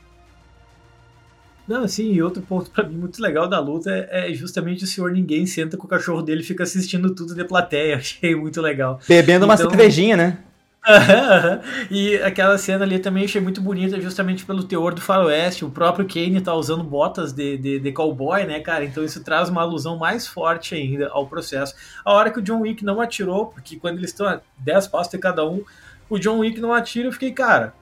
Não, assim, e outro ponto para mim muito legal da luta é, é, justamente o senhor ninguém senta com o cachorro dele e fica assistindo tudo de plateia. Achei muito legal. Bebendo uma então, cervejinha, né? e aquela cena ali também achei muito bonita, justamente pelo teor do faroeste. O próprio Kane tá usando botas de, de, de, cowboy, né, cara? Então isso traz uma alusão mais forte ainda ao processo. A hora que o John Wick não atirou, porque quando eles estão a 10 passos de cada um, o John Wick não atira, eu fiquei, cara,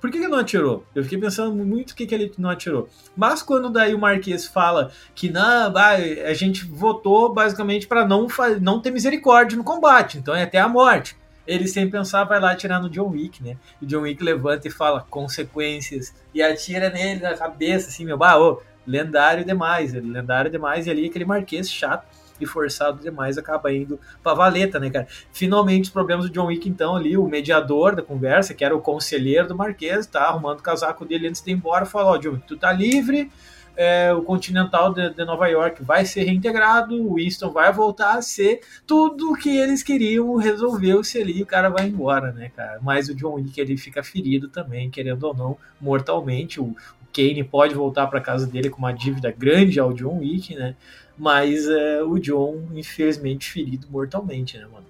por que ele não atirou? Eu fiquei pensando muito o que, que ele não atirou. Mas quando daí o Marquês fala que não, a gente votou basicamente para não, não ter misericórdia no combate, então é até a morte. Ele sem pensar vai lá atirar no John Wick, né? O John Wick levanta e fala consequências e atira nele na cabeça, assim, meu, bah, ô, lendário demais, lendário demais. E ali aquele Marquês chato e forçado demais acaba indo pra valeta, né, cara? Finalmente os problemas do John Wick, então, ali, o mediador da conversa, que era o conselheiro do Marquês, tá arrumando o casaco dele antes de ir embora, falou, ó, oh, John Wick, tu tá livre, é, o Continental de, de, Nova York vai ser reintegrado, o Winston vai voltar a ser tudo que eles queriam, resolveu-se ali e o cara vai embora, né, cara? Mas o John Wick ele fica ferido também, querendo ou não, mortalmente. O, o Kane pode voltar para casa dele com uma dívida grande ao John Wick, né? Mas é, o John, infelizmente, ferido mortalmente, né, mano?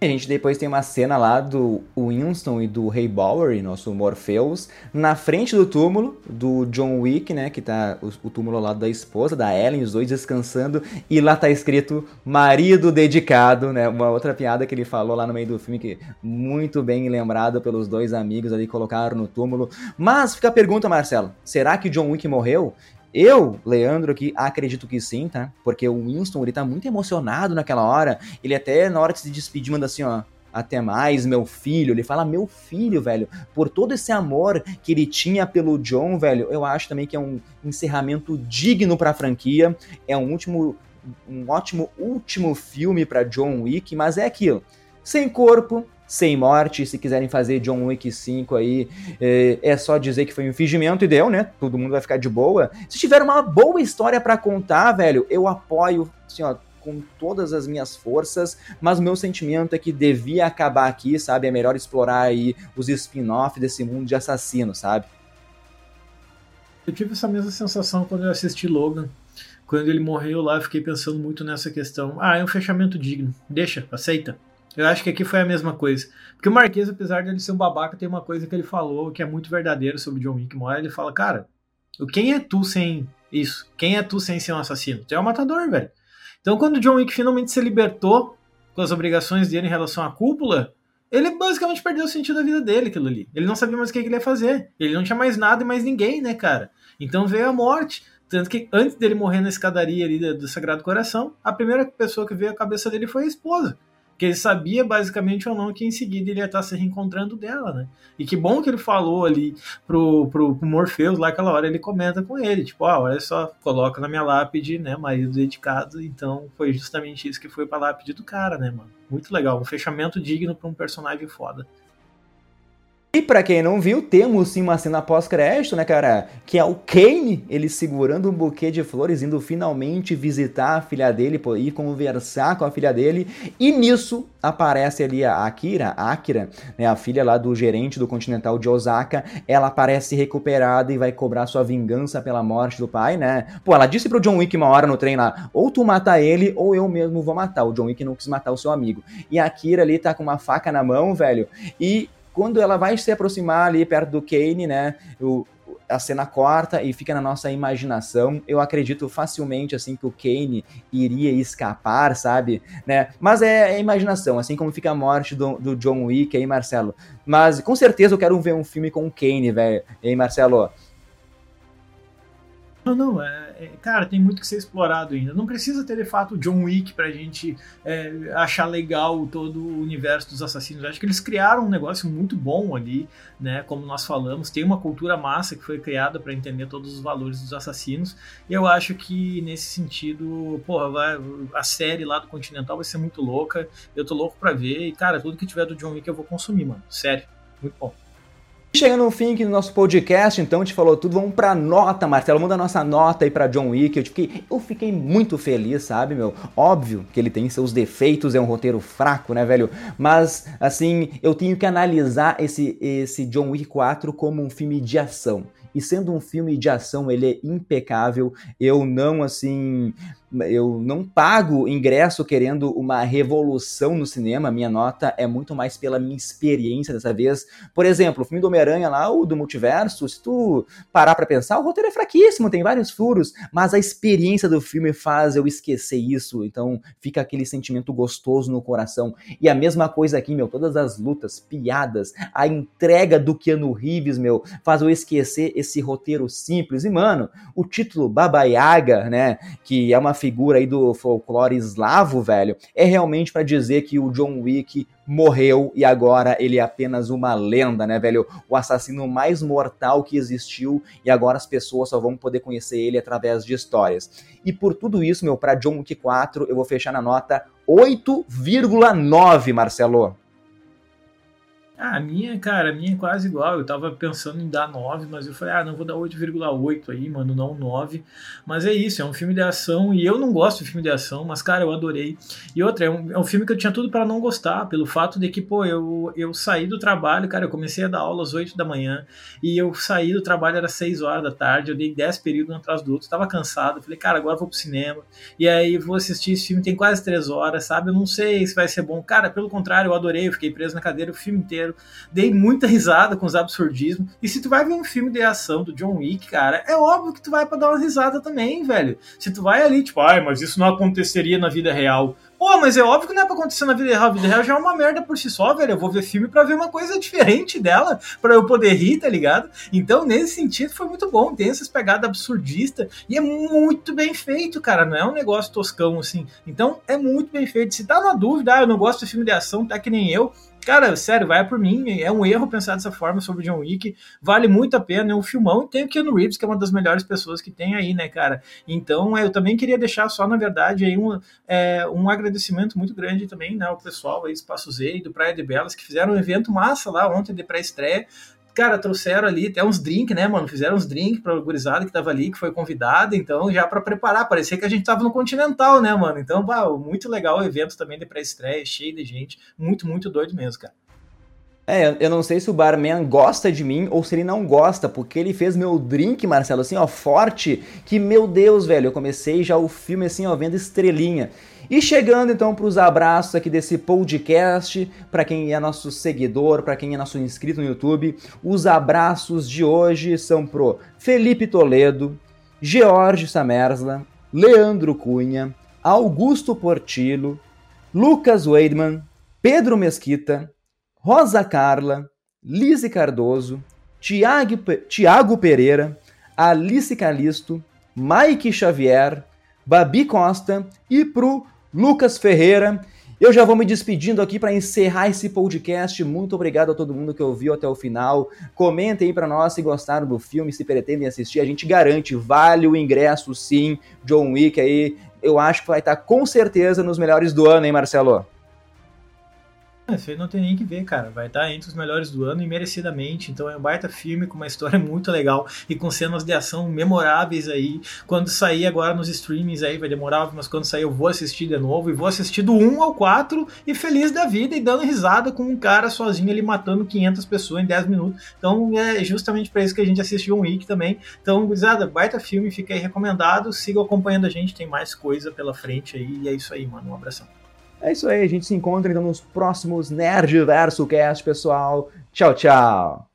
A gente depois tem uma cena lá do Winston e do Ray Bowery, nosso Morpheus, na frente do túmulo do John Wick, né? Que tá o, o, túmulo ao lado da esposa, da Ellen, os dois descansando, e lá tá escrito marido dedicado, né? Uma outra piada que ele falou lá no meio do filme, que muito bem lembrado pelos dois amigos ali colocaram no túmulo. Mas fica a pergunta, Marcelo: será que John Wick morreu? Eu, Leandro, aqui, acredito que sim, tá? Porque o Winston, ele tá muito emocionado naquela hora. Ele até, na hora de se despedir, manda assim, ó. Até mais, meu filho. Ele fala, meu filho, velho. Por todo esse amor que ele tinha pelo John, velho, eu acho também que é um encerramento digno pra franquia. É um último. Um ótimo último filme para John Wick, mas é aquilo. Sem corpo, sem morte. Se quiserem fazer John Wick 5 aí, é, é, só dizer que foi um fingimento e deu, né? Todo mundo vai ficar de boa. Se tiver uma boa história para contar, velho, eu apoio, assim, ó, com todas as minhas forças, mas o meu sentimento é que devia acabar aqui, sabe? É melhor explorar aí os spin-off desse mundo de assassino, sabe? Eu tive essa mesma sensação quando eu assisti Logan. Quando ele morreu lá, fiquei pensando muito nessa questão. Ah, é um fechamento digno. Deixa, aceita. Eu acho que aqui foi a mesma coisa. Porque o Marquês, apesar de ele ser um babaca, tem uma coisa que ele falou que é muito verdadeiro sobre John Wick. Uma ele fala, cara, quem é tu sem isso? Quem é tu sem ser um assassino? Tu é um matador, velho. Então, quando o John Wick finalmente se libertou com as obrigações dele em relação à cúpula, ele basicamente perdeu o sentido da vida dele, aquilo ali. Ele não sabia mais o que ele ia fazer. Ele não tinha mais nada e mais ninguém, né, cara? Então veio a morte. Tanto que antes dele morrer na escadaria ali do Sagrado Coração, a primeira pessoa que veio à cabeça dele foi a esposa que ele sabia basicamente ou não que em seguida ele ia estar se reencontrando dela, né? E que bom que ele falou ali pro, pro, pro Morpheus lá aquela hora, ele comenta com ele, tipo, ah, olha só, coloca na minha lápide, né, marido dedicado, então foi justamente isso que foi pra lápide do cara, né, mano? Muito legal, um fechamento digno pra um personagem foda. E para quem não viu, temos sim uma cena pós-crédito, né, cara? Que é o Kane, ele segurando um buquê de flores, indo finalmente visitar a filha dele, ir conversar com a filha dele. E nisso aparece ali a Akira, a Akira, né, a filha lá do gerente do Continental de Osaka. Ela aparece recuperada e vai cobrar sua vingança pela morte do pai, né? Pô, ela disse pro John Wick uma hora no trem lá: ou tu mata ele, ou eu mesmo vou matar. O John Wick não quis matar o seu amigo. E a Akira ali tá com uma faca na mão, velho, e quando ela vai se aproximar ali perto do Kane, né? O, a cena corta e fica na nossa imaginação. Eu acredito facilmente assim que o Kane iria escapar, sabe? Né? Mas é, é imaginação, assim como fica a morte do, do, John Wick aí, Marcelo. Mas com certeza eu quero ver um filme com o Kane, velho. Hein, Marcelo? Não, não, é, é, cara, tem muito que ser explorado ainda. Não precisa ter de fato John Wick pra gente é, achar legal todo o universo dos assassinos. Eu acho que eles criaram um negócio muito bom ali, né? Como nós falamos, tem uma cultura massa que foi criada para entender todos os valores dos assassinos. E eu acho que nesse sentido, porra, vai, a série lá do Continental vai ser muito louca. Eu tô louco pra ver. E, cara, tudo que tiver do John Wick eu vou consumir, mano. Sério, muito bom. Chegando no fim aqui do nosso podcast, então, gente falou tudo, vamos pra nota, Marcelo, manda a nossa nota aí pra John Wick, eu fiquei, eu fiquei muito feliz, sabe, meu? Óbvio que ele tem seus defeitos, é um roteiro fraco, né, velho? Mas, assim, eu tenho que analisar esse, esse John Wick 4 como um filme de ação. E sendo um filme de ação, ele é impecável. Eu não, assim, eu não pago ingresso querendo uma revolução no cinema, minha nota é muito mais pela minha experiência dessa vez. Por exemplo, o filme do Homem-Aranha lá, o do multiverso, se tu parar para pensar, o roteiro é fraquíssimo, tem vários furos, mas a experiência do filme faz eu esquecer isso, então fica aquele sentimento gostoso no coração. E a mesma coisa aqui, meu, todas as lutas, piadas, a entrega do Keanu Reeves, meu, faz eu esquecer esse roteiro simples. E, mano, o título Baba Yaga, né, que é uma figura aí do folclore eslavo, velho, é realmente para dizer que o John Wick morreu e agora ele é apenas uma lenda, né, velho? O assassino mais mortal que existiu e agora as pessoas só vão poder conhecer ele através de histórias. E por tudo isso, meu, para John Wick 4, eu vou fechar na nota 8,9, Marcelo. Ah, a minha, cara, a minha é quase igual. Eu tava pensando em dar 9, mas eu falei, ah, não vou dar 8,8 aí, mano, não 9. Mas é isso, é um filme de ação e eu não gosto de filme de ação, mas, cara, eu adorei. E outra, é um, é um filme que eu tinha tudo para não gostar, pelo fato de que, pô, eu, eu saí do trabalho, cara, eu comecei a dar aula às 8 da manhã e eu saí do trabalho, era 6 horas da tarde, eu dei 10 períodos um atrás do outro, tava cansado. Falei, cara, agora vou pro cinema e aí vou assistir esse filme, tem quase 3 horas, sabe? Eu não sei se vai ser bom. Cara, pelo contrário, eu adorei, eu fiquei preso na cadeira o filme inteiro Dei muita risada com os absurdismos. E se tu vai ver um filme de ação do John Wick, cara, é óbvio que tu vai para dar uma risada também, velho. Se tu vai ali, tipo, ai, mas isso não aconteceria na vida real. Pô, mas é óbvio que não é pra acontecer na vida real. A vida real já é uma merda por si só, velho. Eu vou ver filme pra ver uma coisa diferente dela, pra eu poder rir, tá ligado? Então, nesse sentido, foi muito bom. Tem essas pegadas absurdistas e é muito bem feito, cara. Não é um negócio toscão assim. Então, é muito bem feito. Se tá na dúvida, ah, eu não gosto de filme de ação, tá que nem eu. Cara, sério, vai por mim. É um erro pensar dessa forma sobre John Wick. Vale muito a pena. É um filmão. E tem o Keanu Reeves, que é uma das melhores pessoas que tem aí, né, cara? Então, eu também queria deixar só, na verdade, aí um, é, um agradecimento muito grande também, né, ao pessoal aí, Espaço Z e do Praia de Belas, que fizeram um evento massa lá ontem de pré-estreia cara, trouxeram ali até uns drinks, né, mano? Fizeram uns drinks pra gurizada que tava ali, que foi convidada, então já para preparar. Parecia que a gente tava no Continental, né, mano? Então, muito legal o evento também de pré-estreia, cheio de gente. Muito, muito doido mesmo, cara. É, eu não sei se o barman gosta de mim ou se ele não gosta, porque ele fez meu drink, Marcelo, assim, ó, forte, que, meu Deus, velho, eu comecei já o filme, assim, ó, vendo estrelinha. E chegando então para os abraços aqui desse podcast, para quem é nosso seguidor, para quem é nosso inscrito no YouTube, os abraços de hoje são pro Felipe Toledo, George Samersla, Leandro Cunha, Augusto Portillo, Lucas Weidman, Pedro Mesquita, Rosa Carla, Lise Cardoso, Tiago, Tiago Pereira, Alice Calisto, Mike Xavier, Babi Costa e pro Lucas Ferreira. Eu já vou me despedindo aqui para encerrar esse podcast. Muito obrigado a todo mundo que ouviu até o final. Comentem aí para nós se gostaram do filme, se pretendem assistir. A gente garante, vale o ingresso sim. John Wick aí, eu acho que vai estar com certeza nos melhores do ano, hein, Marcelo? Isso aí não tem nem que ver, cara. Vai estar entre os melhores do ano e merecidamente. Então é um baita filme com uma história muito legal e com cenas de ação memoráveis aí. Quando sair agora nos streamings aí, vai demorar, mas quando sair eu vou assistir de novo. E vou assistir do 1 ao 4 e feliz da vida e dando risada com um cara sozinho ali matando 500 pessoas em 10 minutos. Então é justamente para isso que a gente assistiu um Wick também. Então, gurizada, baita filme, fica aí recomendado. Siga acompanhando a gente, tem mais coisa pela frente aí. E é isso aí, mano. Um abração. É isso aí, a gente se encontra então nos próximos Nerd Verso Cast, pessoal. Tchau, tchau.